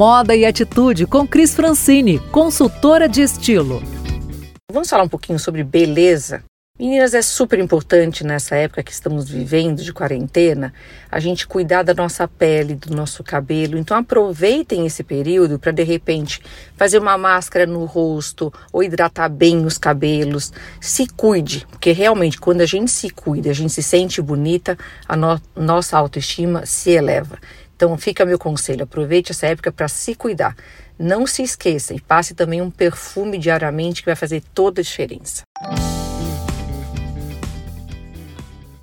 Moda e Atitude com Cris Francini, consultora de estilo. Vamos falar um pouquinho sobre beleza? Meninas, é super importante nessa época que estamos vivendo de quarentena, a gente cuidar da nossa pele, do nosso cabelo. Então aproveitem esse período para de repente fazer uma máscara no rosto ou hidratar bem os cabelos. Se cuide, porque realmente quando a gente se cuida, a gente se sente bonita, a no nossa autoestima se eleva. Então fica meu conselho, aproveite essa época para se cuidar. Não se esqueça e passe também um perfume diariamente que vai fazer toda a diferença.